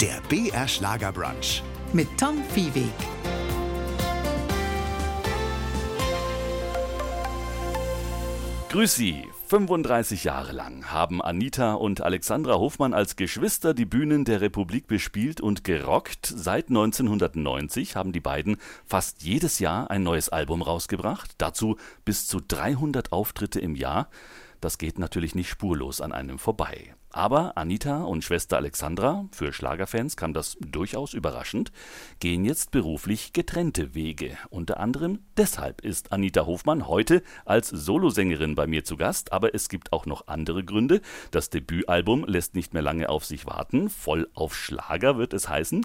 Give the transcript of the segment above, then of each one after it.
Der BR Schlagerbrunch. mit Tom Viehweg. Grüß Sie. 35 Jahre lang haben Anita und Alexandra Hofmann als Geschwister die Bühnen der Republik bespielt und gerockt. Seit 1990 haben die beiden fast jedes Jahr ein neues Album rausgebracht. Dazu bis zu 300 Auftritte im Jahr. Das geht natürlich nicht spurlos an einem vorbei. Aber Anita und Schwester Alexandra, für Schlagerfans kam das durchaus überraschend, gehen jetzt beruflich getrennte Wege. Unter anderem deshalb ist Anita Hofmann heute als Solosängerin bei mir zu Gast, aber es gibt auch noch andere Gründe. Das Debütalbum lässt nicht mehr lange auf sich warten, voll auf Schlager wird es heißen.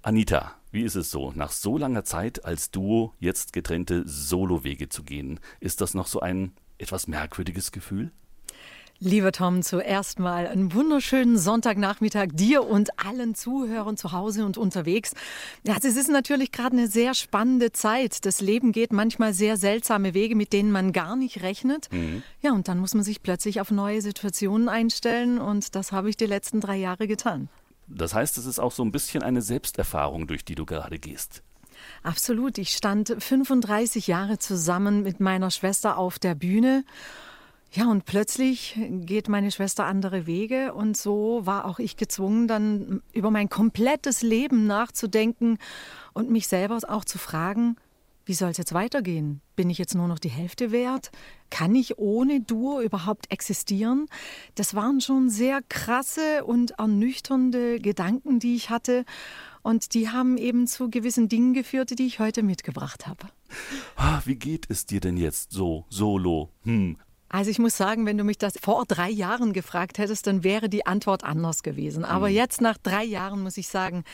Anita, wie ist es so, nach so langer Zeit als Duo jetzt getrennte Solowege zu gehen? Ist das noch so ein etwas merkwürdiges Gefühl? Lieber Tom, zuerst mal einen wunderschönen Sonntagnachmittag dir und allen Zuhörern zu Hause und unterwegs. Ja, also es ist natürlich gerade eine sehr spannende Zeit. Das Leben geht manchmal sehr seltsame Wege, mit denen man gar nicht rechnet. Ja, und dann muss man sich plötzlich auf neue Situationen einstellen und das habe ich die letzten drei Jahre getan. Das heißt, es ist auch so ein bisschen eine Selbsterfahrung, durch die du gerade gehst. Absolut. Ich stand 35 Jahre zusammen mit meiner Schwester auf der Bühne. Ja, und plötzlich geht meine Schwester andere Wege und so war auch ich gezwungen, dann über mein komplettes Leben nachzudenken und mich selber auch zu fragen, wie soll es jetzt weitergehen? Bin ich jetzt nur noch die Hälfte wert? Kann ich ohne Duo überhaupt existieren? Das waren schon sehr krasse und ernüchternde Gedanken, die ich hatte. Und die haben eben zu gewissen Dingen geführt, die ich heute mitgebracht habe. Ah, wie geht es dir denn jetzt so, solo? Hm. Also ich muss sagen, wenn du mich das vor drei Jahren gefragt hättest, dann wäre die Antwort anders gewesen. Aber jetzt nach drei Jahren muss ich sagen,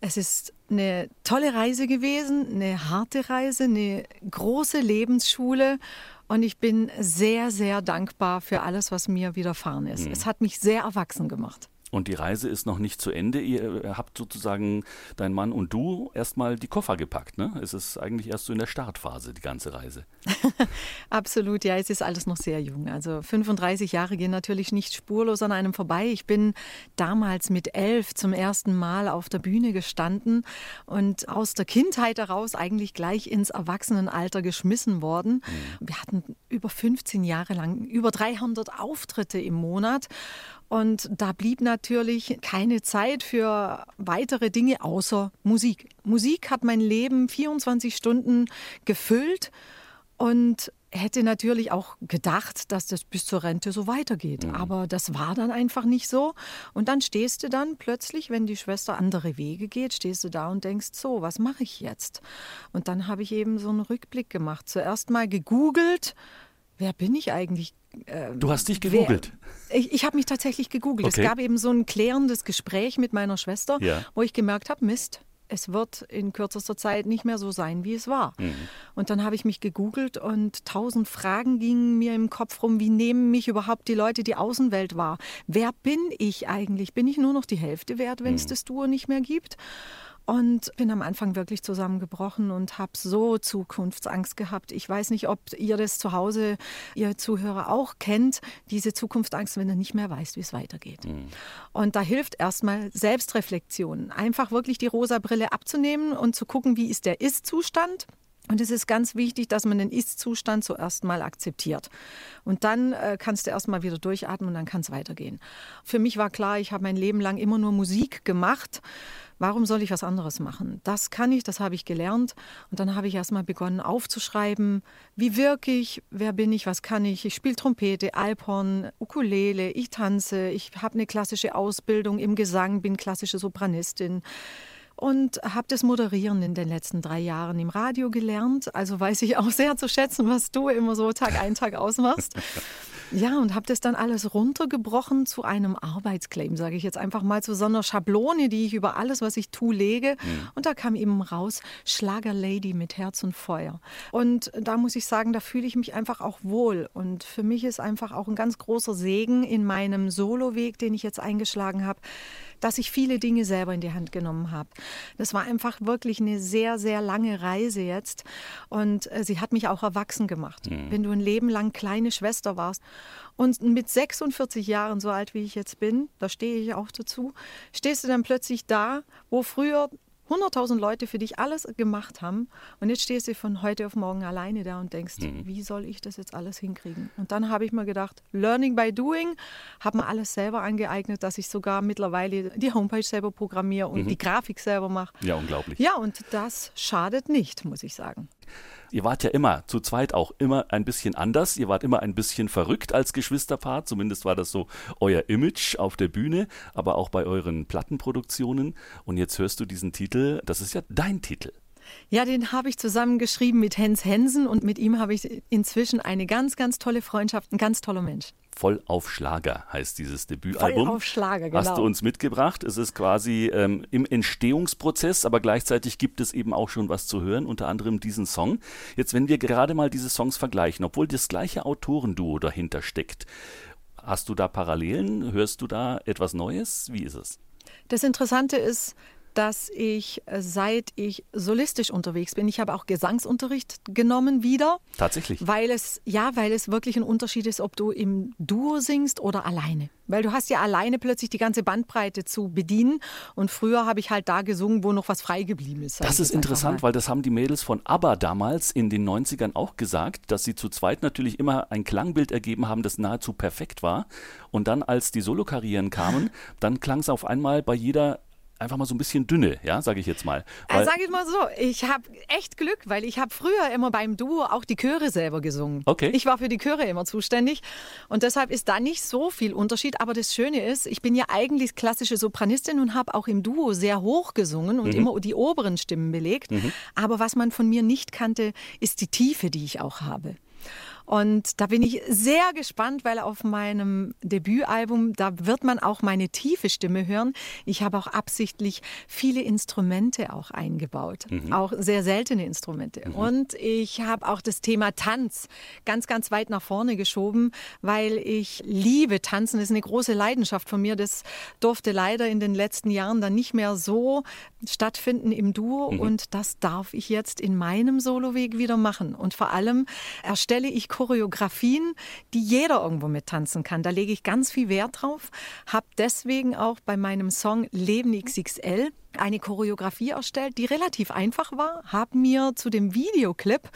es ist eine tolle Reise gewesen, eine harte Reise, eine große Lebensschule. Und ich bin sehr, sehr dankbar für alles, was mir widerfahren ist. Es hat mich sehr erwachsen gemacht. Und die Reise ist noch nicht zu Ende. Ihr äh, habt sozusagen, dein Mann und du, erstmal die Koffer gepackt, ne? Es ist eigentlich erst so in der Startphase, die ganze Reise. Absolut, ja, es ist alles noch sehr jung. Also 35 Jahre gehen natürlich nicht spurlos an einem vorbei. Ich bin damals mit elf zum ersten Mal auf der Bühne gestanden und aus der Kindheit heraus eigentlich gleich ins Erwachsenenalter geschmissen worden. Wir hatten über 15 Jahre lang über 300 Auftritte im Monat. Und da blieb natürlich keine Zeit für weitere Dinge außer Musik. Musik hat mein Leben 24 Stunden gefüllt und hätte natürlich auch gedacht, dass das bis zur Rente so weitergeht. Aber das war dann einfach nicht so. Und dann stehst du dann plötzlich, wenn die Schwester andere Wege geht, stehst du da und denkst, so, was mache ich jetzt? Und dann habe ich eben so einen Rückblick gemacht. Zuerst mal gegoogelt, wer bin ich eigentlich? Du hast dich gegoogelt. Wer, ich ich habe mich tatsächlich gegoogelt. Okay. Es gab eben so ein klärendes Gespräch mit meiner Schwester, Ja. wo ich gemerkt habe, Mist, es wird in kürzester Zeit nicht mehr so sein, wie es war. Mhm. Und dann habe ich mich gegoogelt und tausend Fragen gingen mir im Kopf rum. Wie nehmen mich überhaupt die Leute die Außenwelt wahr? Wer bin ich eigentlich? Bin ich nur noch die Hälfte wert, wenn Mhm. es das Duo nicht mehr gibt? Und bin am Anfang wirklich zusammengebrochen und habe so Zukunftsangst gehabt. Ich weiß nicht, ob ihr das zu Hause, ihr Zuhörer auch kennt, diese Zukunftsangst, wenn du nicht mehr weißt, wie es weitergeht. Und da hilft erstmal Selbstreflexion. Einfach wirklich die rosa Brille abzunehmen und zu gucken, wie ist der Ist-Zustand. Und es ist ganz wichtig, dass man den Ist-Zustand zuerst mal akzeptiert. Und dann äh, kannst du erst mal wieder durchatmen und dann kann es weitergehen. Für mich war klar, ich habe mein Leben lang immer nur Musik gemacht. Warum soll ich was anderes machen? Das kann ich, das habe ich gelernt. Und dann habe ich erst mal begonnen aufzuschreiben, wie wirke ich, wer bin ich, was kann ich. Ich spiele Trompete, Alphorn, Ukulele, ich tanze, ich habe eine klassische Ausbildung im Gesang, bin klassische Sopranistin und habe das Moderieren in den letzten drei Jahren im Radio gelernt. Also weiß ich auch sehr zu schätzen, was du immer so Tag ein, Tag ausmachst. Ja, und habe das dann alles runtergebrochen zu einem Arbeitsclaim, sage ich jetzt einfach mal, zu so einer Schablone, die ich über alles, was ich tue, lege. Und da kam eben raus Schlagerlady mit Herz und Feuer. Und da muss ich sagen, da fühle ich mich einfach auch wohl. Und für mich ist einfach auch ein ganz großer Segen in meinem Soloweg, den ich jetzt eingeschlagen habe, dass ich viele Dinge selber in die Hand genommen habe. Das war einfach wirklich eine sehr, sehr lange Reise jetzt. Und äh, sie hat mich auch erwachsen gemacht. Mhm. Wenn du ein Leben lang kleine Schwester warst und mit 46 Jahren, so alt wie ich jetzt bin, da stehe ich auch dazu, stehst du dann plötzlich da, wo früher 100.000 Leute für dich alles gemacht haben und jetzt stehst du von heute auf morgen alleine da und denkst, mhm. wie soll ich das jetzt alles hinkriegen? Und dann habe ich mir gedacht, Learning by Doing, habe mir alles selber angeeignet, dass ich sogar mittlerweile die Homepage selber programmiere und mhm. die Grafik selber mache. Ja, unglaublich. Ja, und das schadet nicht, muss ich sagen. Ihr wart ja immer, zu zweit auch immer ein bisschen anders. Ihr wart immer ein bisschen verrückt als Geschwisterpaar. Zumindest war das so euer Image auf der Bühne, aber auch bei euren Plattenproduktionen. Und jetzt hörst du diesen Titel. Das ist ja dein Titel. Ja, den habe ich zusammen geschrieben mit Hens Hensen und mit ihm habe ich inzwischen eine ganz, ganz tolle Freundschaft, ein ganz toller Mensch. Voll auf Schlager heißt dieses Debütalbum. Voll auf Schlager, genau. Hast du uns mitgebracht. Es ist quasi ähm, im Entstehungsprozess, aber gleichzeitig gibt es eben auch schon was zu hören, unter anderem diesen Song. Jetzt, wenn wir gerade mal diese Songs vergleichen, obwohl das gleiche Autorenduo dahinter steckt, hast du da Parallelen? Hörst du da etwas Neues? Wie ist es? Das Interessante ist, dass ich, äh, seit ich solistisch unterwegs bin, ich habe auch Gesangsunterricht genommen wieder. Tatsächlich. Weil es, ja, weil es wirklich ein Unterschied ist, ob du im Duo singst oder alleine. Weil du hast ja alleine plötzlich die ganze Bandbreite zu bedienen. Und früher habe ich halt da gesungen, wo noch was frei geblieben ist. Das ist interessant, weil das haben die Mädels von ABBA damals in den 90ern auch gesagt, dass sie zu zweit natürlich immer ein Klangbild ergeben haben, das nahezu perfekt war. Und dann, als die Solokarrieren kamen, dann klang es auf einmal bei jeder einfach mal so ein bisschen dünne, ja, sage ich jetzt mal. Weil, sage ich mal so, ich habe echt Glück, weil ich habe früher immer beim Duo auch die Chöre selber gesungen. Okay. Ich war für die Chöre immer zuständig und deshalb ist da nicht so viel Unterschied. Aber das Schöne ist, ich bin ja eigentlich klassische Sopranistin und habe auch im Duo sehr hoch gesungen und mhm. immer die oberen Stimmen belegt. Mhm. Aber was man von mir nicht kannte, ist die Tiefe, die ich auch habe. Und da bin ich sehr gespannt, weil auf meinem Debütalbum, da wird man auch meine tiefe Stimme hören. Ich habe auch absichtlich viele Instrumente auch eingebaut, mhm. auch sehr seltene Instrumente. Mhm. Und ich habe auch das Thema Tanz ganz, ganz weit nach vorne geschoben, weil ich liebe Tanzen. Das ist eine große Leidenschaft von mir. Das durfte leider in den letzten Jahren dann nicht mehr so stattfinden im Duo. Mhm. Und das darf ich jetzt in meinem Soloweg wieder machen. Und vor allem erstelle ich Choreografien, die jeder irgendwo mit tanzen kann. Da lege ich ganz viel Wert drauf. Habe deswegen auch bei meinem Song Leben XXL eine Choreografie erstellt, die relativ einfach war. Habe mir zu dem Videoclip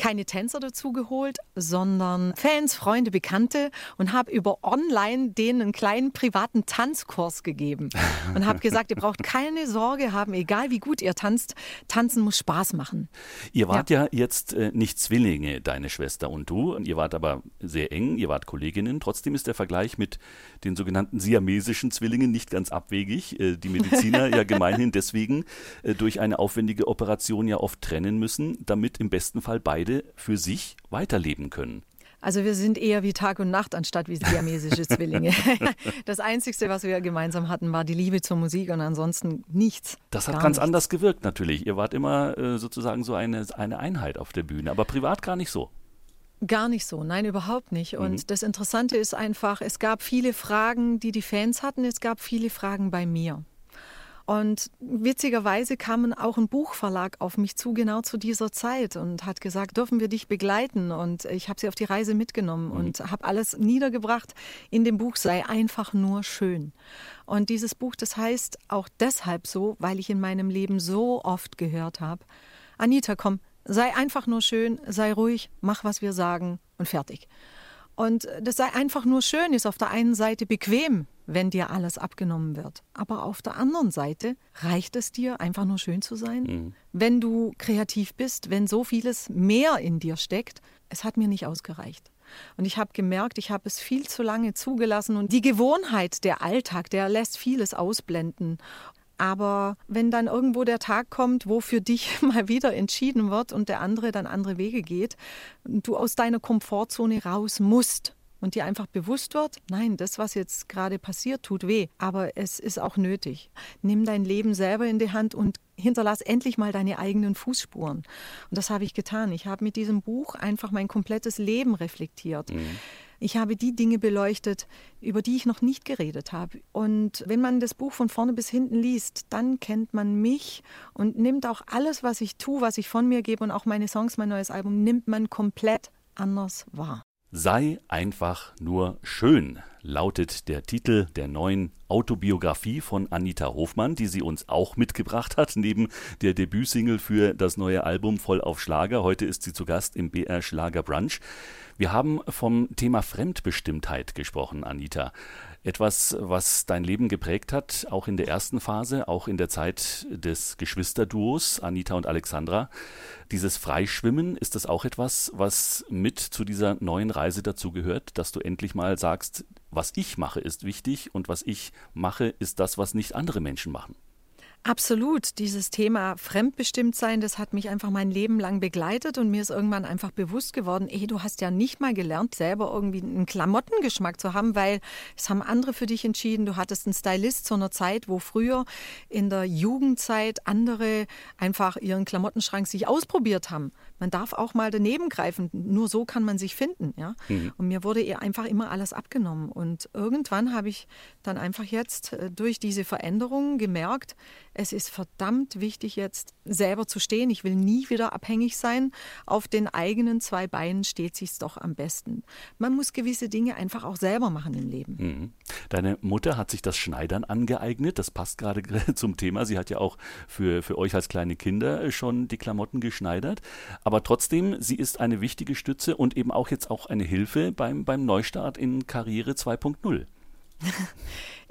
keine Tänzer dazu geholt, sondern Fans, Freunde, Bekannte und habe über online denen einen kleinen privaten Tanzkurs gegeben und habe gesagt, ihr braucht keine Sorge haben, egal wie gut ihr tanzt, tanzen muss Spaß machen. Ihr wart ja, ja jetzt äh, nicht Zwillinge, deine Schwester und du, ihr wart aber sehr eng, ihr wart Kolleginnen. Trotzdem ist der Vergleich mit den sogenannten siamesischen Zwillingen nicht ganz abwegig. Äh, die Mediziner ja gemeinhin deswegen äh, durch eine aufwendige Operation ja oft trennen müssen, damit im besten Fall beide beide für sich weiterleben können. Also wir sind eher wie Tag und Nacht anstatt wie siamesische Zwillinge. Das Einzige, was wir gemeinsam hatten, war die Liebe zur Musik und ansonsten nichts. Das hat ganz nichts. anders gewirkt natürlich. Ihr wart immer äh, sozusagen so eine, eine Einheit auf der Bühne, aber privat gar nicht so. Gar nicht so, nein, überhaupt nicht. Und mhm. das Interessante ist einfach, es gab viele Fragen, die die Fans hatten, es gab viele Fragen bei mir. Und witzigerweise kam auch ein Buchverlag auf mich zu, genau zu dieser Zeit und hat gesagt, dürfen wir dich begleiten? Und ich habe sie auf die Reise mitgenommen mhm. und habe alles niedergebracht. In dem Buch sei einfach nur schön. Und dieses Buch, das heißt auch deshalb so, weil ich in meinem Leben so oft gehört habe, Anita, komm, sei einfach nur schön, sei ruhig, mach, was wir sagen und fertig. Und das sei einfach nur schön, ist auf der einen Seite bequem, wenn dir alles abgenommen wird. Aber auf der anderen Seite reicht es dir, einfach nur schön zu sein? Mhm. Wenn du kreativ bist, wenn so vieles mehr in dir steckt, es hat mir nicht ausgereicht. Und ich habe gemerkt, ich habe es viel zu lange zugelassen und die Gewohnheit, der Alltag, der lässt vieles ausblenden. Aber wenn dann irgendwo der Tag kommt, wo für dich mal wieder entschieden wird und der andere dann andere Wege geht, du aus deiner Komfortzone raus musst, und dir einfach bewusst wird, nein, das, was jetzt gerade passiert, tut weh, aber es ist auch nötig. Nimm dein Leben selber in die Hand und hinterlass endlich mal deine eigenen Fußspuren. Und das habe ich getan. Ich habe mit diesem Buch einfach mein komplettes Leben reflektiert. Mhm Ich habe die Dinge beleuchtet, über die ich noch nicht geredet habe. Und wenn man das Buch von vorne bis hinten liest, dann kennt man mich und nimmt auch alles, was ich tue, was ich von mir gebe und auch meine Songs, mein neues Album, nimmt man komplett anders wahr. Sei einfach nur schön, lautet der Titel der neuen Autobiografie von Anita Hofmann, die sie uns auch mitgebracht hat, neben der Debütsingle für das neue Album Voll auf Schlager. Heute ist sie zu Gast im BR Schlager Brunch. Wir haben vom Thema Fremdbestimmtheit gesprochen, Anita. Etwas, was dein Leben geprägt hat, auch in der ersten Phase, auch in der Zeit des Geschwisterduos Anita und Alexandra. Dieses Freischwimmen, ist das auch etwas, was mit zu dieser neuen Reise dazugehört, dass du endlich mal sagst, was ich mache, ist wichtig und was ich mache, ist das, was nicht andere Menschen machen? Absolut. Dieses Thema Fremdbestimmtsein, das hat mich einfach mein Leben lang begleitet und mir ist irgendwann einfach bewusst geworden, ey, du hast ja nicht mal gelernt, selber irgendwie einen Klamottengeschmack zu haben, weil es haben andere für dich entschieden. Du hattest einen Stylist zu einer Zeit, wo früher in der Jugendzeit andere einfach ihren Klamottenschrank sich ausprobiert haben. Man darf auch mal daneben greifen. Nur so kann man sich finden. Ja? Mhm. Und mir wurde einfach immer alles abgenommen. Und irgendwann habe ich dann einfach jetzt äh, durch diese Veränderungen gemerkt, es ist verdammt wichtig, jetzt selber zu stehen. Ich will nie wieder abhängig sein. Auf den eigenen zwei Beinen steht sich's doch am besten. Man muss gewisse Dinge einfach auch selber machen im Leben. Mhm. Deine Mutter hat sich das Schneidern angeeignet. Das passt gerade zum Thema. Sie hat ja auch für, für euch als kleine Kinder schon die Klamotten geschneidert. Aber trotzdem, sie ist eine wichtige Stütze und eben auch jetzt auch eine Hilfe beim, beim Neustart in Karriere 2.0.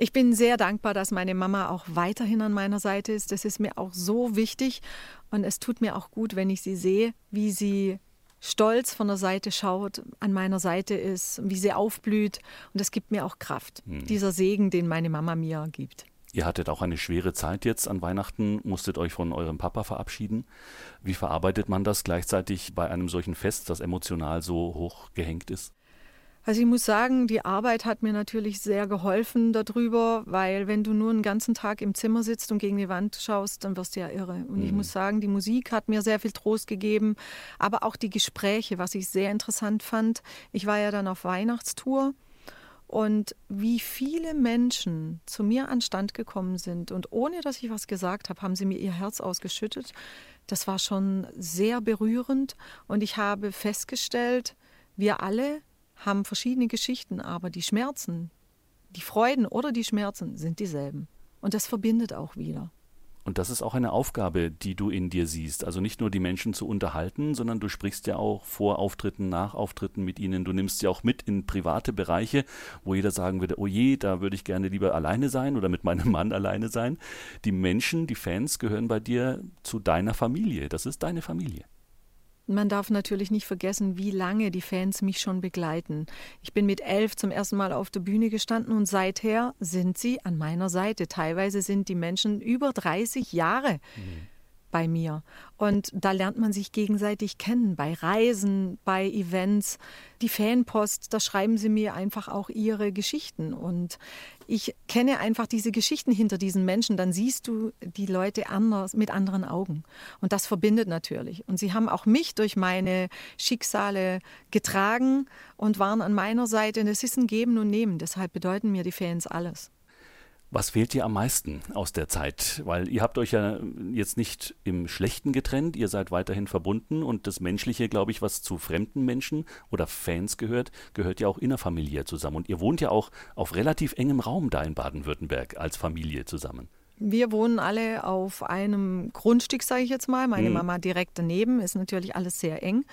Ich bin sehr dankbar, dass meine Mama auch weiterhin an meiner Seite ist. Das ist mir auch so wichtig und es tut mir auch gut, wenn ich sie sehe, wie sie stolz von der Seite schaut, an meiner Seite ist, wie sie aufblüht und das gibt mir auch Kraft. Mhm. Dieser Segen, den meine Mama mir gibt. Ihr hattet auch eine schwere Zeit jetzt an Weihnachten, musstet euch von eurem Papa verabschieden. Wie verarbeitet man das gleichzeitig bei einem solchen Fest, das emotional so hoch gehängt ist? Also ich muss sagen, die Arbeit hat mir natürlich sehr geholfen darüber, weil wenn du nur einen ganzen Tag im Zimmer sitzt und gegen die Wand schaust, dann wirst du ja irre. Und mhm. ich muss sagen, die Musik hat mir sehr viel Trost gegeben, aber auch die Gespräche, was ich sehr interessant fand. Ich war ja dann auf Weihnachtstour und wie viele Menschen zu mir an Stand gekommen sind und ohne dass ich was gesagt habe, haben sie mir ihr Herz ausgeschüttet. Das war schon sehr berührend und ich habe festgestellt, wir alle haben verschiedene Geschichten, aber die Schmerzen, die Freuden oder die Schmerzen sind dieselben. Und das verbindet auch wieder. Und das ist auch eine Aufgabe, die du in dir siehst. Also nicht nur die Menschen zu unterhalten, sondern du sprichst ja auch vor Auftritten, nach Auftritten mit ihnen. Du nimmst sie auch mit in private Bereiche, wo jeder sagen würde, oh je, da würde ich gerne lieber alleine sein oder mit meinem Mann alleine sein. Die Menschen, die Fans gehören bei dir zu deiner Familie. Das ist deine Familie. Man darf natürlich nicht vergessen, wie lange die Fans mich schon begleiten. Ich bin mit elf zum ersten Mal auf der Bühne gestanden und seither sind sie an meiner Seite. Teilweise sind die Menschen über 30 Jahre. Mhm bei mir. Und da lernt man sich gegenseitig kennen, bei Reisen, bei Events. Die Fanpost, da schreiben sie mir einfach auch ihre Geschichten. Und ich kenne einfach diese Geschichten hinter diesen Menschen. Dann siehst du die Leute anders, mit anderen Augen. Und das verbindet natürlich. Und sie haben auch mich durch meine Schicksale getragen und waren an meiner Seite. Und es ist ein Geben und Nehmen. Deshalb bedeuten mir die Fans alles. Was fehlt dir am meisten aus der Zeit? Weil ihr habt euch ja jetzt nicht im Schlechten getrennt, ihr seid weiterhin verbunden und das Menschliche, glaube ich, was zu fremden Menschen oder Fans gehört, gehört ja auch innerfamiliär zusammen. Und ihr wohnt ja auch auf relativ engem Raum da in Baden-Württemberg als Familie zusammen. Wir wohnen alle auf einem Grundstück, sage ich jetzt mal. Meine hm. Mama direkt daneben, ist natürlich alles sehr eng.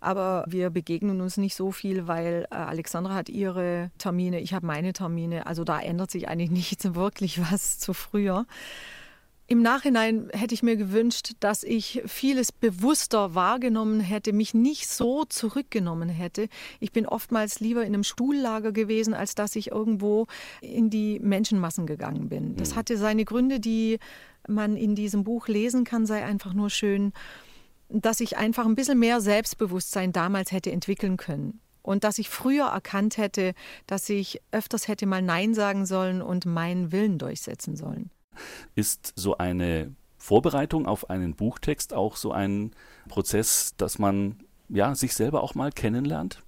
Aber wir begegnen uns nicht so viel, weil äh, Alexandra hat ihre Termine, ich habe meine Termine. Also da ändert sich eigentlich nicht wirklich was zu früher. Im Nachhinein hätte ich mir gewünscht, dass ich vieles bewusster wahrgenommen hätte, mich nicht so zurückgenommen hätte. Ich bin oftmals lieber in einem Stuhllager gewesen, als dass ich irgendwo in die Menschenmassen gegangen bin. Das mhm. hatte seine Gründe, die man in diesem Buch lesen kann, sei einfach nur schön dass ich einfach ein bisschen mehr Selbstbewusstsein damals hätte entwickeln können. Und dass ich früher erkannt hätte, dass ich öfters hätte mal Nein sagen sollen und meinen Willen durchsetzen sollen. Ist so eine Vorbereitung auf einen Buchtext auch so ein Prozess, dass man ja sich selber auch mal kennenlernt?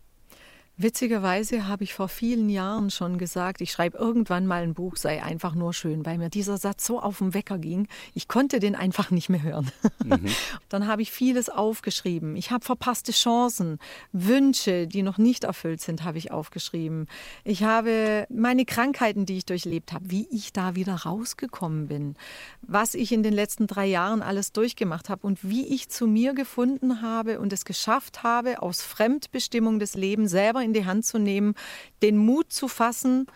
Witzigerweise habe ich vor vielen Jahren schon gesagt, ich schreibe irgendwann mal ein Buch, sei einfach nur schön, weil mir dieser Satz so auf den Wecker ging. Ich konnte den einfach nicht mehr hören. Mhm. Dann habe ich vieles aufgeschrieben. Ich habe verpasste Chancen, Wünsche, die noch nicht erfüllt sind, habe ich aufgeschrieben. Ich habe meine Krankheiten, die ich durchlebt habe, wie ich da wieder rausgekommen bin, was ich in den letzten drei Jahren alles durchgemacht habe und wie ich zu mir gefunden habe und es geschafft habe, aus Fremdbestimmung des Lebens selber in die Hand zu nehmen, den Mut zu fassen,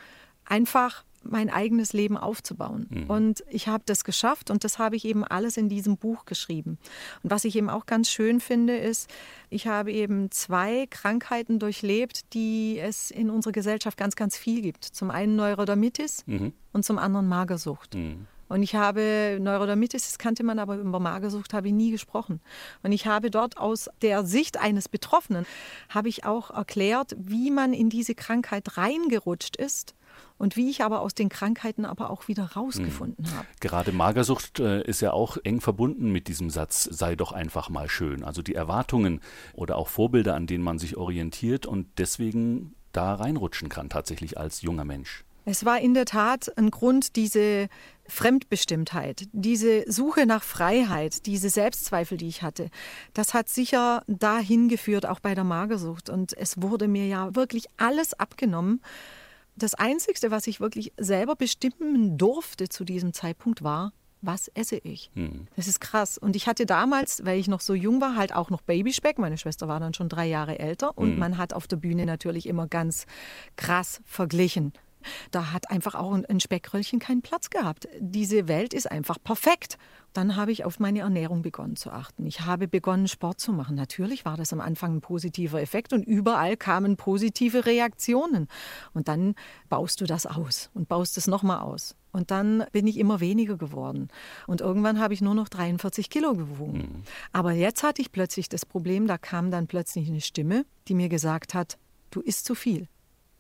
einfach mein eigenes Leben aufzubauen. Mhm. Und ich habe das geschafft und das habe ich eben alles in diesem Buch geschrieben. Und was ich eben auch ganz schön finde, ist, ich habe eben zwei Krankheiten durchlebt, die es in unserer Gesellschaft ganz, ganz viel gibt. Zum einen Neurodermitis mhm. und zum anderen Magersucht. Mhm. Und ich habe Neurodermitis, das kannte man, aber über Magersucht habe ich nie gesprochen. Und ich habe dort aus der Sicht eines Betroffenen, habe ich auch erklärt, wie man in diese Krankheit reingerutscht ist und wie ich aber aus den Krankheiten aber auch wieder rausgefunden mhm. habe. Gerade Magersucht äh, ist ja auch eng verbunden mit diesem Satz, sei doch einfach mal schön. Also die Erwartungen oder auch Vorbilder, an denen man sich orientiert und deswegen da reinrutschen kann, tatsächlich als junger Mensch. Es war in der Tat ein Grund, diese Fremdbestimmtheit, diese Suche nach Freiheit, diese Selbstzweifel, die ich hatte. Das hat sicher dahin geführt, auch bei der Magersucht. Und es wurde mir ja wirklich alles abgenommen. Das Einzige, was ich wirklich selber bestimmen durfte zu diesem Zeitpunkt, war, was esse ich? Hm. Das ist krass. Und ich hatte damals, weil ich noch so jung war, halt auch noch Babyspeck. Meine Schwester war dann schon drei Jahre älter. Und hm. man hat auf der Bühne natürlich immer ganz krass verglichen. Da hat einfach auch ein Speckröllchen keinen Platz gehabt. Diese Welt ist einfach perfekt. Dann habe ich auf meine Ernährung begonnen zu achten. Ich habe begonnen, Sport zu machen. Natürlich war das am Anfang ein positiver Effekt und überall kamen positive Reaktionen. Und dann baust du das aus und baust es nochmal aus. Und dann bin ich immer weniger geworden. Und irgendwann habe ich nur noch 43 Kilo gewogen. Mhm. Aber jetzt hatte ich plötzlich das Problem, da kam dann plötzlich eine Stimme, die mir gesagt hat, du isst zu viel.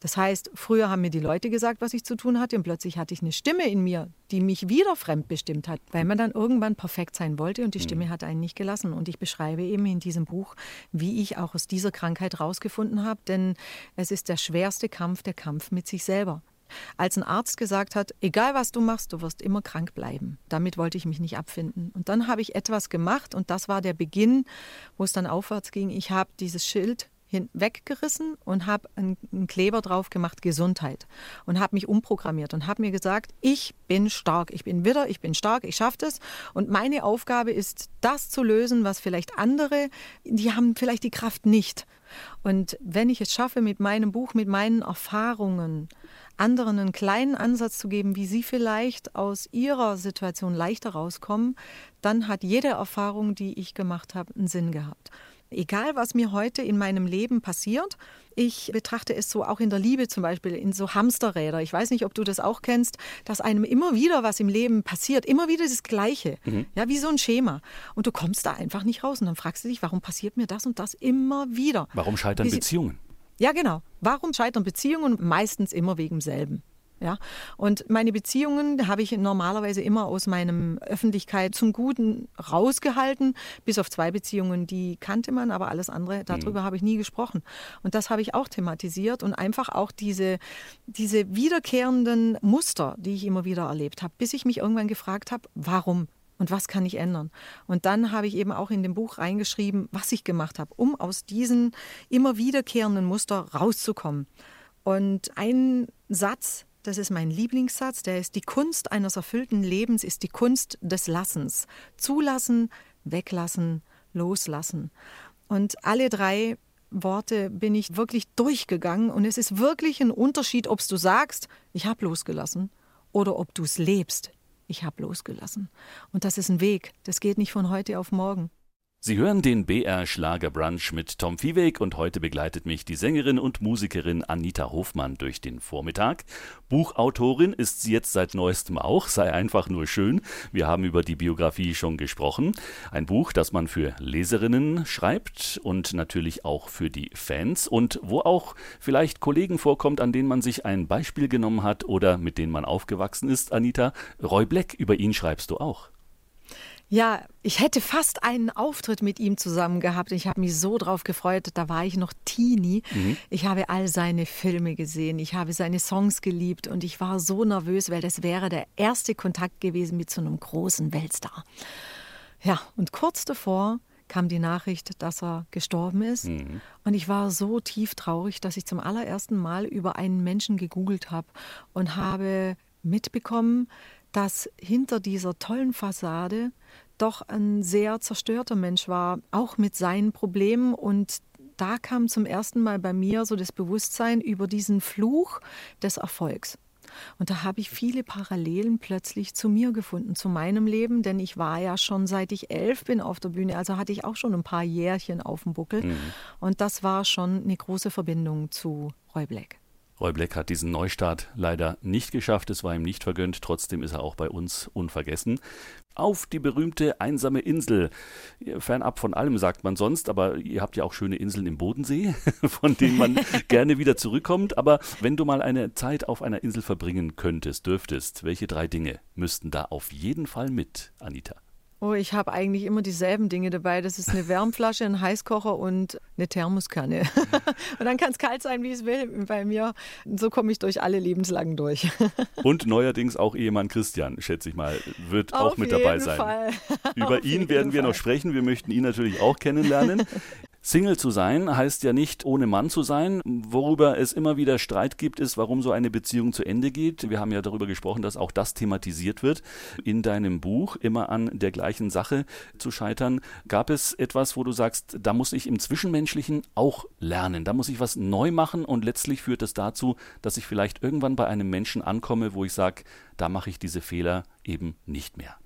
Das heißt, früher haben mir die Leute gesagt, was ich zu tun hatte, und plötzlich hatte ich eine Stimme in mir, die mich wieder fremdbestimmt hat, weil man dann irgendwann perfekt sein wollte und die Stimme mhm. hat einen nicht gelassen. Und ich beschreibe eben in diesem Buch, wie ich auch aus dieser Krankheit rausgefunden habe, denn es ist der schwerste Kampf, der Kampf mit sich selber. Als ein Arzt gesagt hat, egal was du machst, du wirst immer krank bleiben. Damit wollte ich mich nicht abfinden. Und dann habe ich etwas gemacht und das war der Beginn, wo es dann aufwärts ging. Ich habe dieses Schild hinweggerissen und habe einen Kleber drauf gemacht, Gesundheit. Und habe mich umprogrammiert und habe mir gesagt, ich bin stark, ich bin Widder, ich bin stark, ich schaffe das. Und meine Aufgabe ist, das zu lösen, was vielleicht andere, die haben vielleicht die Kraft nicht. Und wenn ich es schaffe, mit meinem Buch, mit meinen Erfahrungen, anderen einen kleinen Ansatz zu geben, wie sie vielleicht aus ihrer Situation leichter rauskommen, dann hat jede Erfahrung, die ich gemacht habe, einen Sinn gehabt. Egal, was mir heute in meinem Leben passiert, ich betrachte es so auch in der Liebe zum Beispiel, in so Hamsterräder. Ich weiß nicht, ob du das auch kennst, dass einem immer wieder was im Leben passiert, immer wieder das Gleiche. Mhm. Ja, wie so ein Schema. Und du kommst da einfach nicht raus. Und dann fragst du dich, warum passiert mir das und das immer wieder? Warum scheitern Beziehungen? Ja, genau. Warum scheitern Beziehungen? Meistens immer wegen selben. Ja, und meine Beziehungen habe ich normalerweise immer aus meinem Öffentlichkeit zum Guten rausgehalten, bis auf zwei Beziehungen, die kannte man, aber alles andere, darüber mhm. habe ich nie gesprochen. Und das habe ich auch thematisiert und einfach auch diese, diese wiederkehrenden Muster, die ich immer wieder erlebt habe, bis ich mich irgendwann gefragt habe, warum? Und was kann ich ändern? Und dann habe ich eben auch in dem Buch reingeschrieben, was ich gemacht habe, um aus diesen immer wiederkehrenden Muster rauszukommen. Und ein Satz, das ist mein Lieblingssatz, der ist, die Kunst eines erfüllten Lebens ist die Kunst des Lassens. Zulassen, weglassen, loslassen. Und alle drei Worte bin ich wirklich durchgegangen und es ist wirklich ein Unterschied, ob du sagst, ich habe losgelassen oder ob du es lebst, ich habe losgelassen. Und das ist ein Weg, das geht nicht von heute auf morgen. Sie hören den BR Schlagerbrunch mit Tom Viehweg und heute begleitet mich die Sängerin und Musikerin Anita Hofmann durch den Vormittag. Buchautorin ist sie jetzt seit neuestem auch, sei einfach nur schön. Wir haben über die Biografie schon gesprochen. Ein Buch, das man für Leserinnen schreibt und natürlich auch für die Fans und wo auch vielleicht Kollegen vorkommt, an denen man sich ein Beispiel genommen hat oder mit denen man aufgewachsen ist. Anita, Roy Black, über ihn schreibst du auch. Ja, ich hätte fast einen Auftritt mit ihm zusammen gehabt. Ich habe mich so drauf gefreut. Da war ich noch Teenie. Mhm. Ich habe all seine Filme gesehen. Ich habe seine Songs geliebt und ich war so nervös, weil das wäre der erste Kontakt gewesen mit so einem großen Weltstar. Ja, und kurz davor kam die Nachricht, dass er gestorben ist. Mhm. Und ich war so tief traurig, dass ich zum allerersten Mal über einen Menschen gegoogelt habe und habe mitbekommen, dass hinter dieser tollen Fassade doch ein sehr zerstörter Mensch war, auch mit seinen Problemen. Und da kam zum ersten Mal bei mir so das Bewusstsein über diesen Fluch des Erfolgs. Und da habe ich viele Parallelen plötzlich zu mir gefunden, zu meinem Leben, denn ich war ja schon seit ich elf bin auf der Bühne, also hatte ich auch schon ein paar Jährchen auf dem Buckel. Mhm. Und das war schon eine große Verbindung zu Roy Black. Roy Black hat diesen Neustart leider nicht geschafft, es war ihm nicht vergönnt, trotzdem ist er auch bei uns unvergessen. Auf die berühmte einsame Insel. Fernab von allem sagt man sonst, aber ihr habt ja auch schöne Inseln im Bodensee, von denen man gerne wieder zurückkommt. Aber wenn du mal eine Zeit auf einer Insel verbringen könntest, dürftest, welche drei Dinge müssten da auf jeden Fall mit, Anita? Oh, ich habe eigentlich immer dieselben Dinge dabei. Das ist eine Wärmflasche, ein Heißkocher und eine Thermoskanne. und dann kann es kalt sein, wie es will bei mir. So komme ich durch alle Lebenslagen durch. und neuerdings auch Ehemann Christian, schätze ich mal, wird Auf auch mit dabei sein. Fall. Über ihn werden wir Fall. noch sprechen. Wir möchten ihn natürlich auch kennenlernen. Single zu sein heißt ja nicht ohne Mann zu sein. Worüber es immer wieder Streit gibt, ist, warum so eine Beziehung zu Ende geht. Wir haben ja darüber gesprochen, dass auch das thematisiert wird. In deinem Buch immer an der gleichen Sache zu scheitern. Gab es etwas, wo du sagst, da muss ich im Zwischenmenschlichen auch lernen, da muss ich was neu machen und letztlich führt es dazu, dass ich vielleicht irgendwann bei einem Menschen ankomme, wo ich sage, da mache ich diese Fehler eben nicht mehr.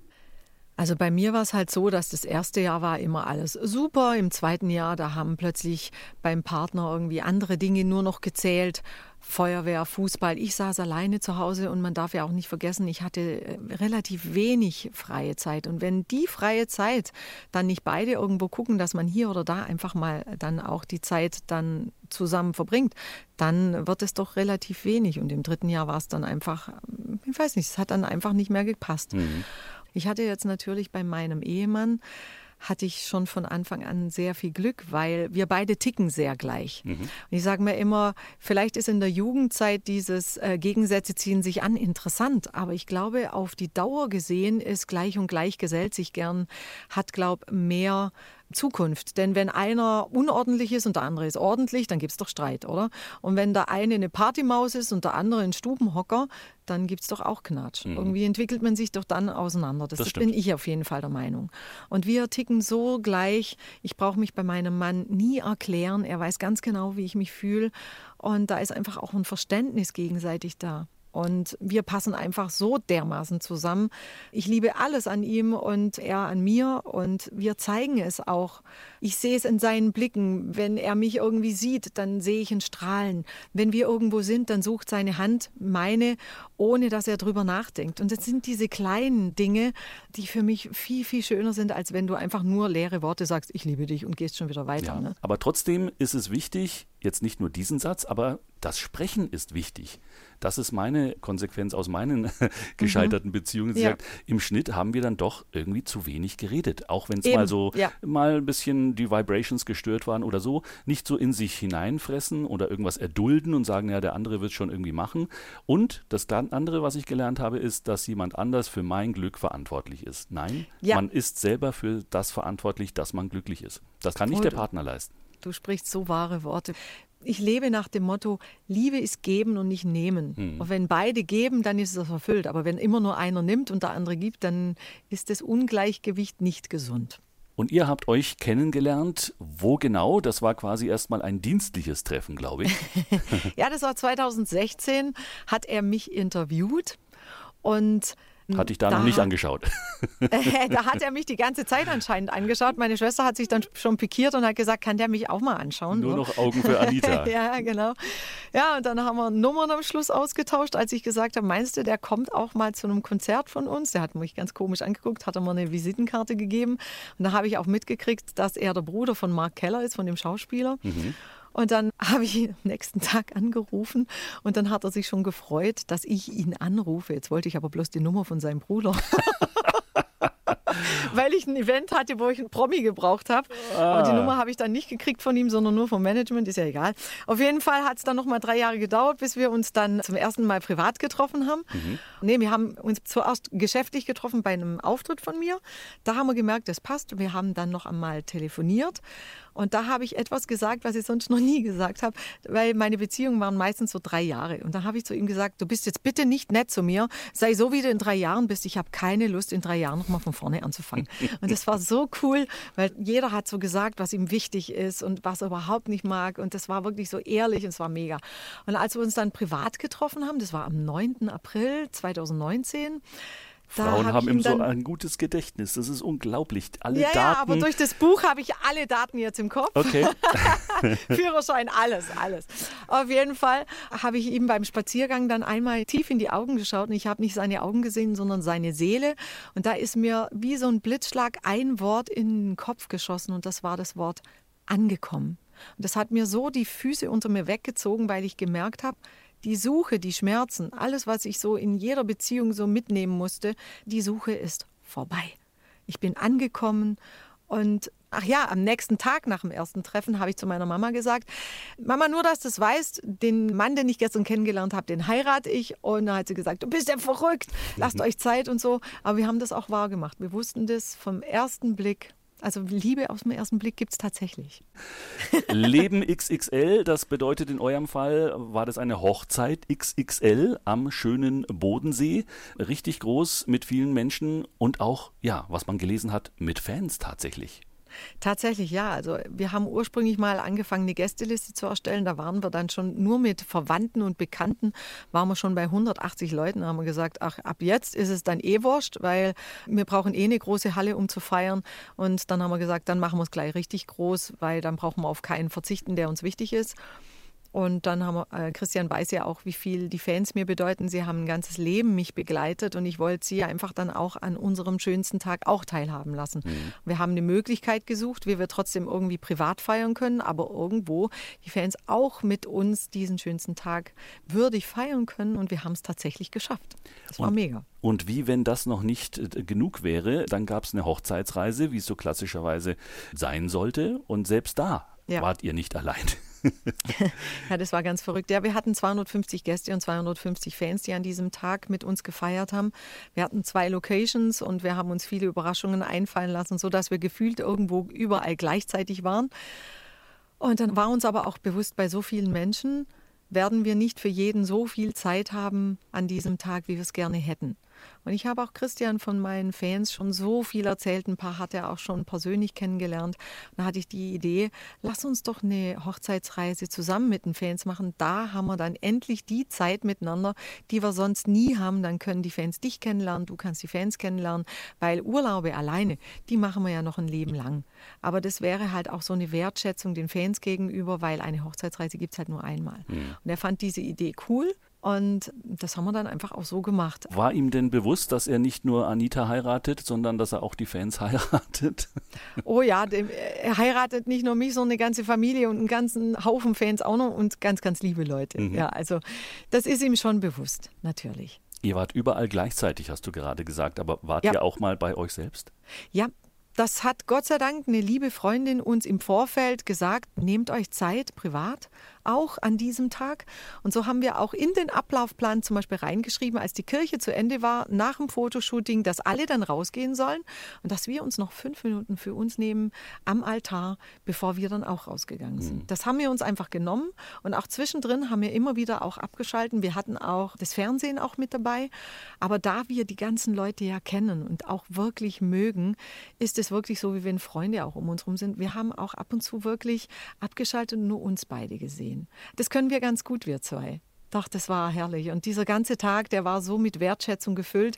Also bei mir war es halt so, dass das erste Jahr war immer alles super. Im zweiten Jahr, da haben plötzlich beim Partner irgendwie andere Dinge nur noch gezählt. Feuerwehr, Fußball. Ich saß alleine zu Hause und man darf ja auch nicht vergessen, ich hatte äh, relativ wenig freie Zeit. Und wenn die freie Zeit dann nicht beide irgendwo gucken, dass man hier oder da einfach mal dann auch die Zeit dann zusammen verbringt, dann wird es doch relativ wenig. Und im dritten Jahr war es dann einfach, ich weiß nicht, es hat dann einfach nicht mehr gepasst. Mhm. Ich hatte jetzt natürlich bei meinem Ehemann hatte ich schon von Anfang an sehr viel Glück, weil wir beide ticken sehr gleich. Mhm. Und ich sage mir immer, vielleicht ist in der Jugendzeit dieses äh, Gegensätze ziehen sich an interessant, aber ich glaube, auf die Dauer gesehen ist gleich und gleich gesellt sich gern, hat, glaube mehr Zukunft. Denn wenn einer unordentlich ist und der andere ist ordentlich, dann gibt es doch Streit, oder? Und wenn der eine eine Partymaus ist und der andere ein Stubenhocker, dann gibt es doch auch Knatsch. Mhm. Irgendwie entwickelt man sich doch dann auseinander. Das, das bin ich auf jeden Fall der Meinung. Und wir ticken so gleich. Ich brauche mich bei meinem Mann nie erklären. Er weiß ganz genau, wie ich mich fühle. Und da ist einfach auch ein Verständnis gegenseitig da. Und wir passen einfach so dermaßen zusammen. Ich liebe alles an ihm und er an mir und wir zeigen es auch. Ich sehe es in seinen Blicken. Wenn er mich irgendwie sieht, dann sehe ich ihn strahlen. Wenn wir irgendwo sind, dann sucht seine Hand meine, ohne dass er drüber nachdenkt. Und das sind diese kleinen Dinge, die für mich viel, viel schöner sind, als wenn du einfach nur leere Worte sagst, ich liebe dich und gehst schon wieder weiter. Ja, ne? Aber trotzdem ist es wichtig, jetzt nicht nur diesen Satz, aber das Sprechen ist wichtig. Das ist meine Konsequenz aus meinen gescheiterten mhm. Beziehungen. Sie ja. sagt, im Schnitt haben wir dann doch irgendwie zu wenig geredet. Auch wenn es mal so ja. mal ein bisschen die Vibrations gestört waren oder so. Nicht so in sich hineinfressen oder irgendwas erdulden und sagen, ja, der andere wird schon irgendwie machen. Und das andere, was ich gelernt habe, ist, dass jemand anders für mein Glück verantwortlich ist. Nein, ja. man ist selber für das verantwortlich, dass man glücklich ist. Das kann nicht der Partner leisten. Du sprichst so wahre Worte. Ich lebe nach dem Motto, Liebe ist geben und nicht nehmen. Mhm. Und wenn beide geben, dann ist es erfüllt. Aber wenn immer nur einer nimmt und der andere gibt, dann ist das Ungleichgewicht nicht gesund. Und ihr habt euch kennengelernt. Wo genau? Das war quasi erstmal ein dienstliches Treffen, glaube ich. ja, das war 2016, hat er mich interviewt. Und hatte ich da, da noch nicht angeschaut. da hat er mich die ganze Zeit anscheinend angeschaut. Meine Schwester hat sich dann schon pikiert und hat gesagt, kann der mich auch mal anschauen? Nur noch Augen für Anita. ja, genau. Ja, und dann haben wir Nummern am Schluss ausgetauscht, als ich gesagt habe, meinst du, der kommt auch mal zu einem Konzert von uns? Der hat mich ganz komisch angeguckt, hat er mir eine Visitenkarte gegeben. Und da habe ich auch mitgekriegt, dass er der Bruder von Mark Keller ist, von dem Schauspieler. Mhm. Und dann habe ich ihn am nächsten Tag angerufen und dann hat er sich schon gefreut, dass ich ihn anrufe. Jetzt wollte ich aber bloß die Nummer von seinem Bruder. weil ich ein Event hatte, wo ich einen Promi gebraucht habe. Ah. Aber die Nummer habe ich dann nicht gekriegt von ihm, sondern nur vom Management, ist ja egal. Auf jeden Fall hat es dann nochmal drei Jahre gedauert, bis wir uns dann zum ersten Mal privat getroffen haben. Mhm. Nee, wir haben uns zuerst geschäftlich getroffen bei einem Auftritt von mir. Da haben wir gemerkt, das passt. Wir haben dann noch einmal telefoniert. Und da habe ich etwas gesagt, was ich sonst noch nie gesagt habe, weil meine Beziehungen waren meistens so drei Jahre. Und da habe ich zu ihm gesagt, du bist jetzt bitte nicht nett zu mir, sei so, wie du in drei Jahren bist. Ich habe keine Lust, in drei Jahren nochmal von vorne anzufangen. Und das war so cool, weil jeder hat so gesagt, was ihm wichtig ist und was er überhaupt nicht mag. Und das war wirklich so ehrlich und es war mega. Und als wir uns dann privat getroffen haben, das war am 9. April 2019, Frauen hab haben ihm so ein gutes Gedächtnis. Das ist unglaublich. Alle ja, Daten. Ja, aber durch das Buch habe ich alle Daten jetzt im Kopf. Okay. Führerschein, alles, alles. Auf jeden Fall habe ich ihm beim Spaziergang dann einmal tief in die Augen geschaut und ich habe nicht seine Augen gesehen, sondern seine Seele. Und da ist mir wie so ein Blitzschlag ein Wort in den Kopf geschossen und das war das Wort angekommen. Und das hat mir so die Füße unter mir weggezogen, weil ich gemerkt habe, die Suche, die Schmerzen, alles, was ich so in jeder Beziehung so mitnehmen musste, die Suche ist vorbei. Ich bin angekommen und ach ja, am nächsten Tag nach dem ersten Treffen habe ich zu meiner Mama gesagt, Mama, nur dass du es weißt, den Mann, den ich gestern kennengelernt habe, den heirate ich. Und da hat sie gesagt, du bist ja verrückt, lasst mhm. euch Zeit und so. Aber wir haben das auch wahr gemacht. Wir wussten das vom ersten Blick also Liebe aus dem ersten Blick gibt es tatsächlich. Leben XXL, das bedeutet in eurem Fall, war das eine Hochzeit XXL am schönen Bodensee. Richtig groß mit vielen Menschen und auch, ja, was man gelesen hat, mit Fans tatsächlich. Tatsächlich ja. Also wir haben ursprünglich mal angefangen, eine Gästeliste zu erstellen. Da waren wir dann schon nur mit Verwandten und Bekannten, waren wir schon bei 180 Leuten. Da haben wir gesagt, ach, ab jetzt ist es dann eh wurscht, weil wir brauchen eh eine große Halle, um zu feiern. Und dann haben wir gesagt, dann machen wir es gleich richtig groß, weil dann brauchen wir auf keinen verzichten, der uns wichtig ist. Und dann haben wir, äh, Christian weiß ja auch, wie viel die Fans mir bedeuten. Sie haben ein ganzes Leben mich begleitet und ich wollte sie einfach dann auch an unserem schönsten Tag auch teilhaben lassen. Mhm. Wir haben eine Möglichkeit gesucht, wie wir trotzdem irgendwie privat feiern können, aber irgendwo die Fans auch mit uns diesen schönsten Tag würdig feiern können und wir haben es tatsächlich geschafft. Das war und, mega. Und wie, wenn das noch nicht äh, genug wäre, dann gab es eine Hochzeitsreise, wie es so klassischerweise sein sollte. Und selbst da ja. wart ihr nicht allein. ja, das war ganz verrückt. Ja, wir hatten 250 Gäste und 250 Fans, die an diesem Tag mit uns gefeiert haben. Wir hatten zwei Locations und wir haben uns viele Überraschungen einfallen lassen, sodass wir gefühlt irgendwo überall gleichzeitig waren. Und dann war uns aber auch bewusst, bei so vielen Menschen werden wir nicht für jeden so viel Zeit haben an diesem Tag, wie wir es gerne hätten. Und ich habe auch Christian von meinen Fans schon so viel erzählt. Ein paar hat er auch schon persönlich kennengelernt. Da hatte ich die Idee, lass uns doch eine Hochzeitsreise zusammen mit den Fans machen. Da haben wir dann endlich die Zeit miteinander, die wir sonst nie haben. Dann können die Fans dich kennenlernen, du kannst die Fans kennenlernen, weil Urlaube alleine, die machen wir ja noch ein Leben lang. Aber das wäre halt auch so eine Wertschätzung den Fans gegenüber, weil eine Hochzeitsreise gibt es halt nur einmal. Mhm. Und er fand diese Idee cool. Und das haben wir dann einfach auch so gemacht. War ihm denn bewusst, dass er nicht nur Anita heiratet, sondern dass er auch die Fans heiratet? Oh ja, er heiratet nicht nur mich, sondern eine ganze Familie und einen ganzen Haufen Fans auch noch und ganz, ganz liebe Leute. Mhm. Ja, also das ist ihm schon bewusst, natürlich. Ihr wart überall gleichzeitig, hast du gerade gesagt, aber wart ja. ihr auch mal bei euch selbst? Ja, das hat Gott sei Dank eine liebe Freundin uns im Vorfeld gesagt, nehmt euch Zeit privat auch an diesem Tag. Und so haben wir auch in den Ablaufplan zum Beispiel reingeschrieben, als die Kirche zu Ende war, nach dem Fotoshooting, dass alle dann rausgehen sollen und dass wir uns noch fünf Minuten für uns nehmen am Altar, bevor wir dann auch rausgegangen sind. Mhm. Das haben wir uns einfach genommen und auch zwischendrin haben wir immer wieder auch abgeschalten. Wir hatten auch das Fernsehen auch mit dabei. Aber da wir die ganzen Leute ja kennen und auch wirklich mögen, ist es wirklich so, wie wenn Freunde auch um uns herum sind. Wir haben auch ab und zu wirklich abgeschaltet und nur uns beide gesehen sehen. Das können wir ganz gut, wir zwei. Doch, das war herrlich. Und dieser ganze Tag, der war so mit Wertschätzung gefüllt.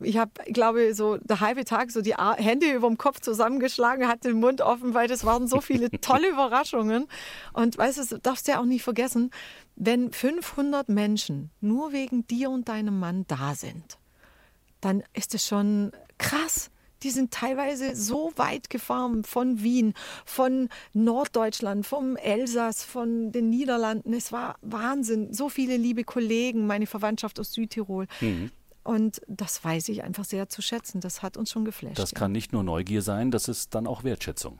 Ich habe, glaube so der halbe Tag so die Hände über dem Kopf zusammengeschlagen, hatte den Mund offen, weil das waren so viele tolle Überraschungen. Und weißt du, darfst ja auch nicht vergessen, wenn 500 Menschen nur wegen dir und deinem Mann da sind, dann ist es schon krass die sind teilweise so weit gefahren von Wien, von Norddeutschland, vom Elsass, von den Niederlanden. Es war Wahnsinn. So viele liebe Kollegen, meine Verwandtschaft aus Südtirol. Mhm. Und das weiß ich einfach sehr zu schätzen. Das hat uns schon geflasht. Das kann nicht nur Neugier sein, das ist dann auch Wertschätzung.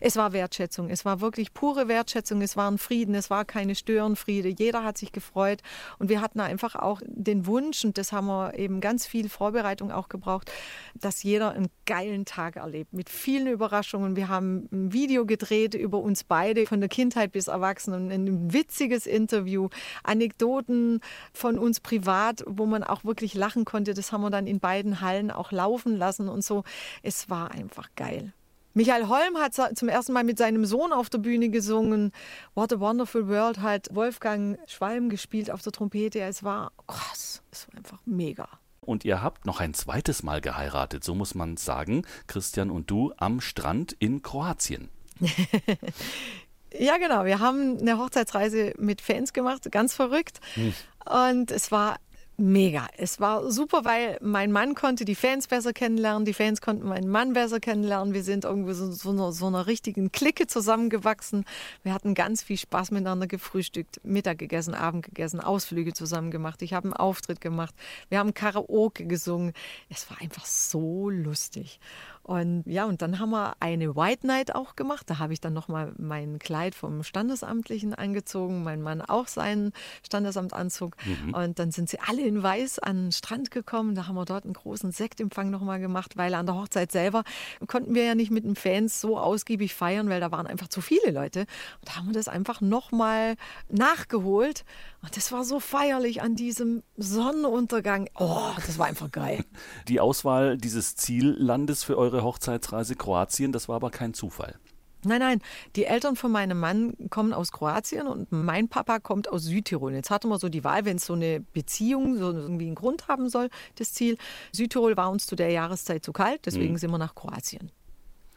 Es war Wertschätzung, es war wirklich pure Wertschätzung, es war ein Frieden, es war keine Störenfriede. Jeder hat sich gefreut und wir hatten einfach auch den Wunsch, und das haben wir eben ganz viel Vorbereitung auch gebraucht, dass jeder einen geilen Tag erlebt mit vielen Überraschungen. Wir haben ein Video gedreht über uns beide, von der Kindheit bis Erwachsenen, ein witziges Interview, Anekdoten von uns privat, wo man auch wirklich lachen konnte. Das haben wir dann in beiden Hallen auch laufen lassen und so. Es war einfach geil. Michael Holm hat zum ersten Mal mit seinem Sohn auf der Bühne gesungen. What a Wonderful World hat Wolfgang Schwalm gespielt auf der Trompete. Es war krass. Es war einfach mega. Und ihr habt noch ein zweites Mal geheiratet, so muss man sagen, Christian und du, am Strand in Kroatien. ja, genau. Wir haben eine Hochzeitsreise mit Fans gemacht, ganz verrückt. Hm. Und es war Mega. Es war super, weil mein Mann konnte die Fans besser kennenlernen, die Fans konnten meinen Mann besser kennenlernen. Wir sind irgendwie so, so, einer, so einer richtigen Clique zusammengewachsen. Wir hatten ganz viel Spaß miteinander gefrühstückt, Mittag gegessen, Abend gegessen, Ausflüge zusammen gemacht. Ich habe einen Auftritt gemacht. Wir haben Karaoke gesungen. Es war einfach so lustig. Und ja, und dann haben wir eine White Night auch gemacht. Da habe ich dann nochmal mein Kleid vom Standesamtlichen angezogen, mein Mann auch seinen Standesamtanzug. Mhm. Und dann sind sie alle in Weiß an den Strand gekommen. Da haben wir dort einen großen Sektempfang nochmal gemacht, weil an der Hochzeit selber konnten wir ja nicht mit den Fans so ausgiebig feiern, weil da waren einfach zu viele Leute. Und da haben wir das einfach nochmal nachgeholt. Das war so feierlich an diesem Sonnenuntergang. Oh, das war einfach geil. Die Auswahl dieses Ziellandes für eure Hochzeitsreise Kroatien, das war aber kein Zufall. Nein, nein, die Eltern von meinem Mann kommen aus Kroatien und mein Papa kommt aus Südtirol. Jetzt hatten wir so die Wahl, wenn es so eine Beziehung, so irgendwie einen Grund haben soll, das Ziel. Südtirol war uns zu der Jahreszeit zu kalt, deswegen mhm. sind wir nach Kroatien.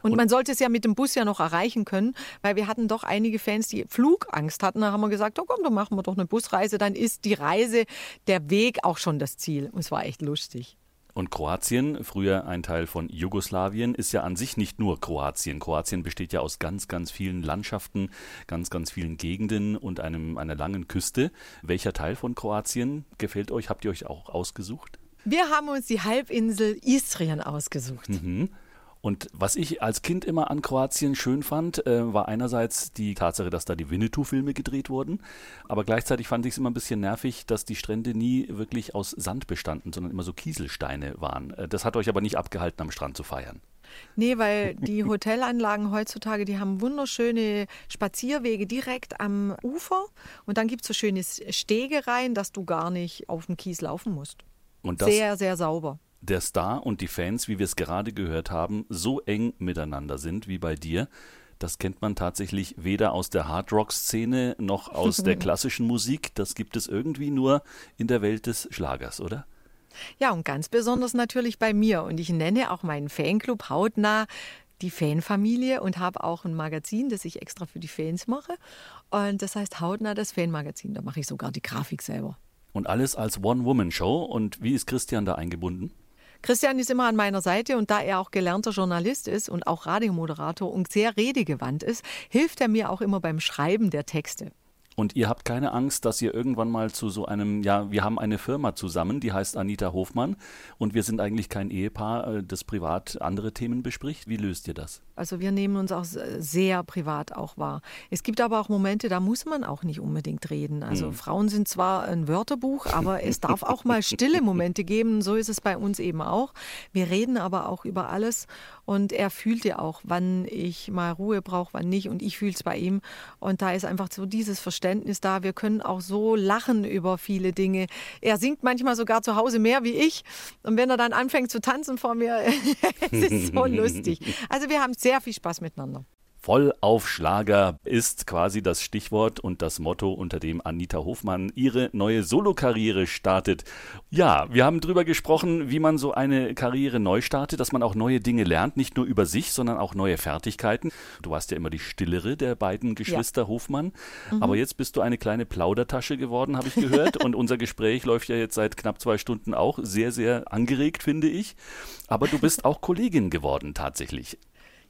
Und, und, man sollte es ja mit dem Bus ja noch erreichen können, weil wir hatten doch einige Fans, die Flugangst hatten. Da haben wir gesagt, oh komm, dann machen wir doch eine Busreise. Dann ist die Reise, der Weg auch schon das Ziel. Und es war echt lustig. Und Kroatien, früher ein Teil von Jugoslawien, ist ja an sich nicht nur Kroatien. Kroatien besteht ja aus ganz, ganz vielen Landschaften, ganz, ganz vielen Gegenden und einem, einer langen Küste. Welcher Teil von Kroatien gefällt euch? Habt ihr euch auch ausgesucht? Wir haben uns die Halbinsel Istrien ausgesucht. Mhm. Und was ich als Kind immer an Kroatien schön fand, äh, war einerseits die Tatsache, dass da die Winnetou-Filme gedreht wurden, aber gleichzeitig fand ich es immer ein bisschen nervig, dass die Strände nie wirklich aus Sand bestanden, sondern immer so Kieselsteine waren. Äh, das hat euch aber nicht abgehalten, am Strand zu feiern. Nee, weil die Hotelanlagen heutzutage, die haben wunderschöne Spazierwege direkt am Ufer und dann gibt es so schöne Stege rein, dass du gar nicht auf dem Kies laufen musst. sehr, sehr sauber der Star und die Fans, wie wir es gerade gehört haben, so eng miteinander sind wie bei dir. Das kennt man tatsächlich weder aus der Hardrock-Szene noch aus der klassischen Musik. Das gibt es irgendwie nur in der Welt des Schlagers, oder? Ja, und ganz besonders natürlich bei mir. Und ich nenne auch meinen Fanclub hautnah die Fanfamilie und habe auch ein Magazin, das ich extra für die Fans mache. Und das heißt hautnah das Fanmagazin. Da mache ich sogar die Grafik selber. Und alles als One-Woman-Show. Und wie ist Christian da eingebunden? Christian ist immer an meiner Seite und da er auch gelernter Journalist ist und auch Radiomoderator und sehr redegewandt ist, hilft er mir auch immer beim Schreiben der Texte. Und ihr habt keine Angst, dass ihr irgendwann mal zu so einem, ja, wir haben eine Firma zusammen, die heißt Anita Hofmann und wir sind eigentlich kein Ehepaar, äh, das privat andere Themen bespricht. Wie löst ihr das? Also wir nehmen uns auch sehr privat auch wahr. Es gibt aber auch Momente, da muss man auch nicht unbedingt reden. Also hm. Frauen sind zwar ein Wörterbuch, aber es darf auch mal stille Momente geben. So ist es bei uns eben auch. Wir reden aber auch über alles und er fühlt ja auch, wann ich mal Ruhe brauche, wann nicht und ich fühle es bei ihm. Und da ist einfach so dieses Verständnis Verständnis da. Wir können auch so lachen über viele Dinge. Er singt manchmal sogar zu Hause mehr wie ich. Und wenn er dann anfängt zu tanzen vor mir, es ist so lustig. Also wir haben sehr viel Spaß miteinander. Vollaufschlager ist quasi das Stichwort und das Motto, unter dem Anita Hofmann ihre neue Solokarriere startet. Ja, wir haben darüber gesprochen, wie man so eine Karriere neu startet, dass man auch neue Dinge lernt, nicht nur über sich, sondern auch neue Fertigkeiten. Du warst ja immer die stillere der beiden Geschwister ja. Hofmann, mhm. aber jetzt bist du eine kleine Plaudertasche geworden, habe ich gehört. und unser Gespräch läuft ja jetzt seit knapp zwei Stunden auch sehr, sehr angeregt, finde ich. Aber du bist auch Kollegin geworden tatsächlich.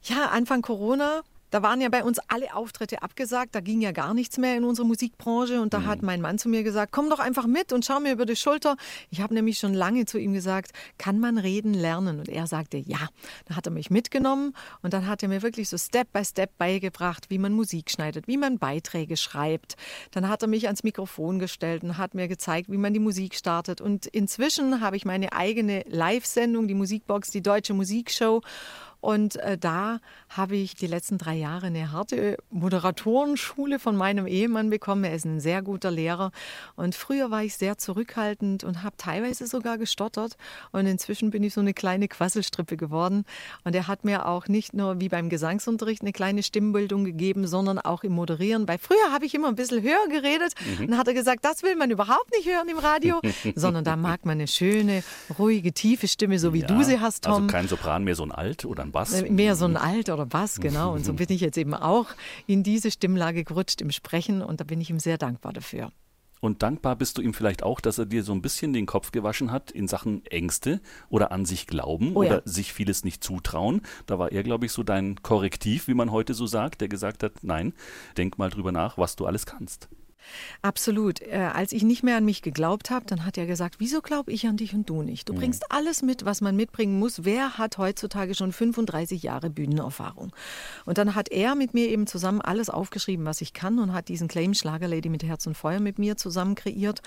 Ja, Anfang Corona da waren ja bei uns alle Auftritte abgesagt, da ging ja gar nichts mehr in unserer Musikbranche und da mhm. hat mein Mann zu mir gesagt, komm doch einfach mit und schau mir über die Schulter. Ich habe nämlich schon lange zu ihm gesagt, kann man reden lernen? Und er sagte, ja. Dann hat er mich mitgenommen und dann hat er mir wirklich so Step by Step beigebracht, wie man Musik schneidet, wie man Beiträge schreibt. Dann hat er mich ans Mikrofon gestellt und hat mir gezeigt, wie man die Musik startet. Und inzwischen habe ich meine eigene Live-Sendung, die Musikbox, die Deutsche Musikshow. Und äh, da habe ich die letzten drei Jahre eine harte Moderatorenschule von meinem Ehemann bekommen. Er ist ein sehr guter Lehrer. Und früher war ich sehr zurückhaltend und habe teilweise sogar gestottert. Und inzwischen bin ich so eine kleine Quasselstrippe geworden. Und er hat mir auch nicht nur wie beim Gesangsunterricht eine kleine Stimmbildung gegeben, sondern auch im Moderieren. Weil früher habe ich immer ein bisschen höher geredet. Mhm. Und dann hat er gesagt, das will man überhaupt nicht hören im Radio, sondern da mag man eine schöne, ruhige, tiefe Stimme, so wie ja, du sie hast, Tom. Also kein Sopran mehr, so ein Alt oder ein ein Bass. Äh, mehr so ein Alt oder Bass, genau. Und so bin ich jetzt eben auch in diese Stimmlage gerutscht im Sprechen und da bin ich ihm sehr dankbar dafür. Und dankbar bist du ihm vielleicht auch, dass er dir so ein bisschen den Kopf gewaschen hat in Sachen Ängste oder an sich glauben oh ja. oder sich vieles nicht zutrauen. Da war er, glaube ich, so dein Korrektiv, wie man heute so sagt, der gesagt hat, nein, denk mal drüber nach, was du alles kannst. Absolut. Äh, als ich nicht mehr an mich geglaubt habe, dann hat er gesagt, wieso glaube ich an dich und du nicht? Du mhm. bringst alles mit, was man mitbringen muss. Wer hat heutzutage schon 35 Jahre Bühnenerfahrung? Und dann hat er mit mir eben zusammen alles aufgeschrieben, was ich kann und hat diesen Claim Schlagerlady mit Herz und Feuer mit mir zusammen kreiert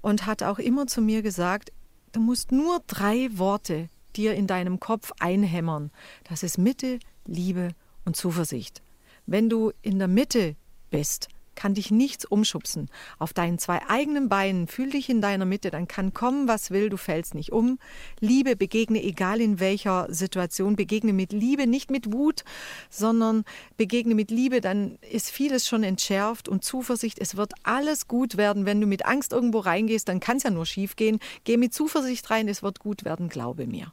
und hat auch immer zu mir gesagt, du musst nur drei Worte dir in deinem Kopf einhämmern. Das ist Mitte, Liebe und Zuversicht. Wenn du in der Mitte bist, kann dich nichts umschubsen. Auf deinen zwei eigenen Beinen, fühl dich in deiner Mitte, dann kann kommen, was will, du fällst nicht um. Liebe begegne, egal in welcher Situation, begegne mit Liebe, nicht mit Wut, sondern begegne mit Liebe, dann ist vieles schon entschärft und Zuversicht, es wird alles gut werden. Wenn du mit Angst irgendwo reingehst, dann kann es ja nur schief gehen. Geh mit Zuversicht rein, es wird gut werden, glaube mir.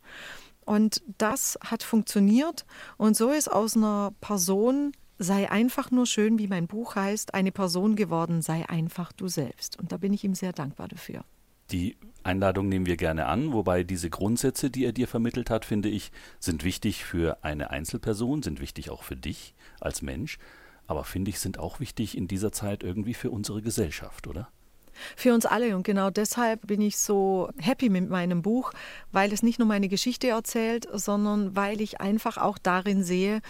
Und das hat funktioniert. Und so ist aus einer Person sei einfach nur schön, wie mein Buch heißt, eine Person geworden, sei einfach du selbst. Und da bin ich ihm sehr dankbar dafür. Die Einladung nehmen wir gerne an, wobei diese Grundsätze, die er dir vermittelt hat, finde ich, sind wichtig für eine Einzelperson, sind wichtig auch für dich als Mensch, aber finde ich, sind auch wichtig in dieser Zeit irgendwie für unsere Gesellschaft, oder? Für uns alle und genau deshalb bin ich so happy mit meinem Buch, weil es nicht nur meine Geschichte erzählt, sondern weil ich einfach auch darin sehe,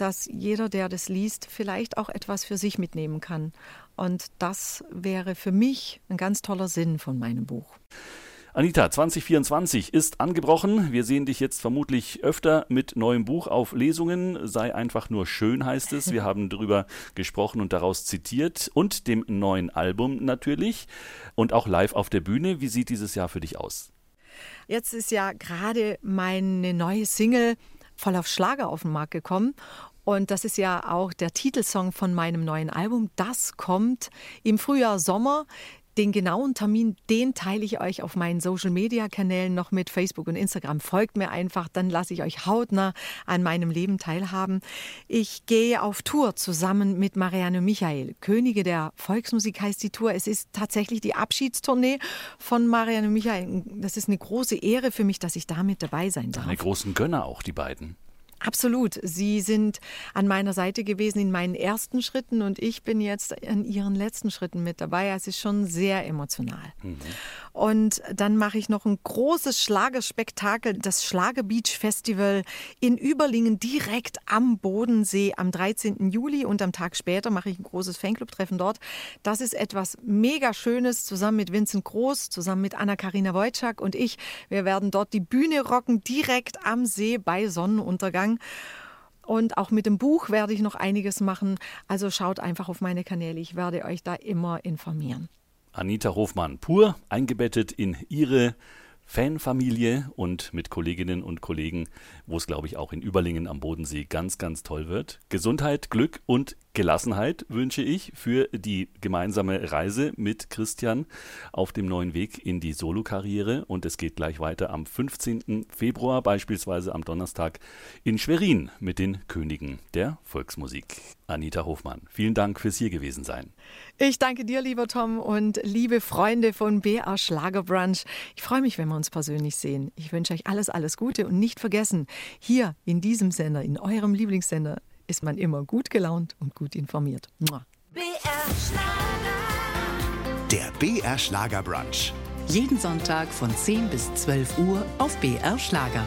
dass jeder, der das liest, vielleicht auch etwas für sich mitnehmen kann. Und das wäre für mich ein ganz toller Sinn von meinem Buch. Anita, 2024 ist angebrochen. Wir sehen dich jetzt vermutlich öfter mit neuem Buch auf Lesungen. Sei einfach nur schön, heißt es. Wir haben darüber gesprochen und daraus zitiert. Und dem neuen Album natürlich. Und auch live auf der Bühne. Wie sieht dieses Jahr für dich aus? Jetzt ist ja gerade meine neue Single voll auf Schlager auf den Markt gekommen. Und das ist ja auch der Titelsong von meinem neuen Album. Das kommt im Frühjahr, Sommer. Den genauen Termin, den teile ich euch auf meinen Social-Media-Kanälen noch mit Facebook und Instagram. Folgt mir einfach, dann lasse ich euch hautnah an meinem Leben teilhaben. Ich gehe auf Tour zusammen mit Marianne Michael. Könige der Volksmusik heißt die Tour. Es ist tatsächlich die Abschiedstournee von Marianne Michael. Das ist eine große Ehre für mich, dass ich da mit dabei sein darf. Eine großen Gönner auch, die beiden. Absolut. Sie sind an meiner Seite gewesen in meinen ersten Schritten und ich bin jetzt in ihren letzten Schritten mit dabei. Es ist schon sehr emotional. Mhm. Und dann mache ich noch ein großes Schlagerspektakel, das Schlager Beach Festival in Überlingen direkt am Bodensee am 13. Juli und am Tag später mache ich ein großes Fanclub-Treffen dort. Das ist etwas mega Schönes zusammen mit Vincent Groß, zusammen mit Anna-Karina Wojcik und ich. Wir werden dort die Bühne rocken direkt am See bei Sonnenuntergang. Und auch mit dem Buch werde ich noch einiges machen. Also schaut einfach auf meine Kanäle. Ich werde euch da immer informieren. Anita Hofmann pur eingebettet in ihre Fanfamilie und mit Kolleginnen und Kollegen, wo es, glaube ich, auch in Überlingen am Bodensee ganz, ganz toll wird. Gesundheit, Glück und Gelassenheit wünsche ich für die gemeinsame Reise mit Christian auf dem neuen Weg in die Solokarriere. Und es geht gleich weiter am 15. Februar, beispielsweise am Donnerstag in Schwerin mit den Königen der Volksmusik. Anita Hofmann, vielen Dank fürs hier gewesen sein. Ich danke dir, lieber Tom, und liebe Freunde von BR Schlagerbrunch. Ich freue mich, wenn wir uns persönlich sehen. Ich wünsche euch alles, alles Gute und nicht vergessen, hier in diesem Sender, in eurem Lieblingssender, ist man immer gut gelaunt und gut informiert. BR Der BR Schlager Brunch. Jeden Sonntag von 10 bis 12 Uhr auf BR Schlager.